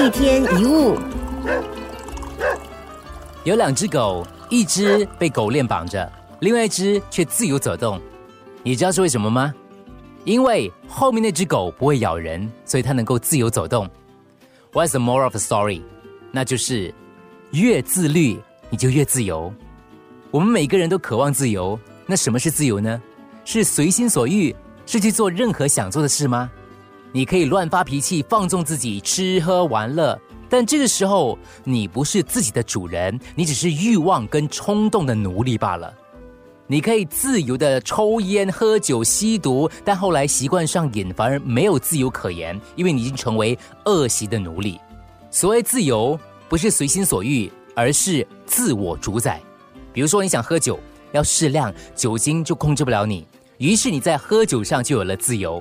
一天一物，有两只狗，一只被狗链绑着，另外一只却自由走动。你知道是为什么吗？因为后面那只狗不会咬人，所以它能够自由走动。What's the more of the story？那就是越自律，你就越自由。我们每个人都渴望自由，那什么是自由呢？是随心所欲，是去做任何想做的事吗？你可以乱发脾气，放纵自己，吃喝玩乐，但这个时候你不是自己的主人，你只是欲望跟冲动的奴隶罢了。你可以自由的抽烟、喝酒、吸毒，但后来习惯上瘾，反而没有自由可言，因为你已经成为恶习的奴隶。所谓自由，不是随心所欲，而是自我主宰。比如说，你想喝酒，要适量，酒精就控制不了你，于是你在喝酒上就有了自由。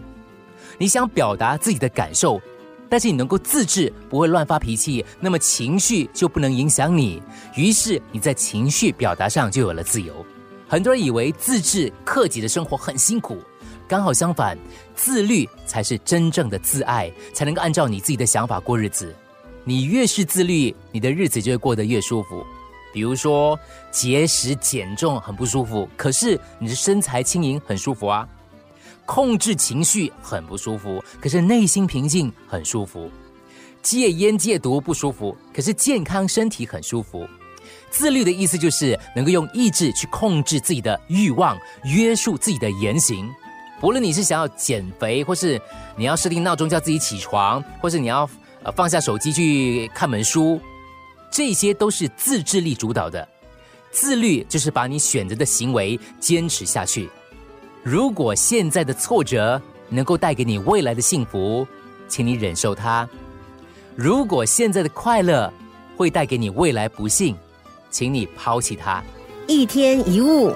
你想表达自己的感受，但是你能够自制，不会乱发脾气，那么情绪就不能影响你。于是你在情绪表达上就有了自由。很多人以为自制克己的生活很辛苦，刚好相反，自律才是真正的自爱，才能够按照你自己的想法过日子。你越是自律，你的日子就会过得越舒服。比如说节食减重很不舒服，可是你的身材轻盈很舒服啊。控制情绪很不舒服，可是内心平静很舒服；戒烟戒毒不舒服，可是健康身体很舒服。自律的意思就是能够用意志去控制自己的欲望，约束自己的言行。不论你是想要减肥，或是你要设定闹钟叫自己起床，或是你要呃放下手机去看本书，这些都是自制力主导的。自律就是把你选择的行为坚持下去。如果现在的挫折能够带给你未来的幸福，请你忍受它；如果现在的快乐会带给你未来不幸，请你抛弃它。一天一物。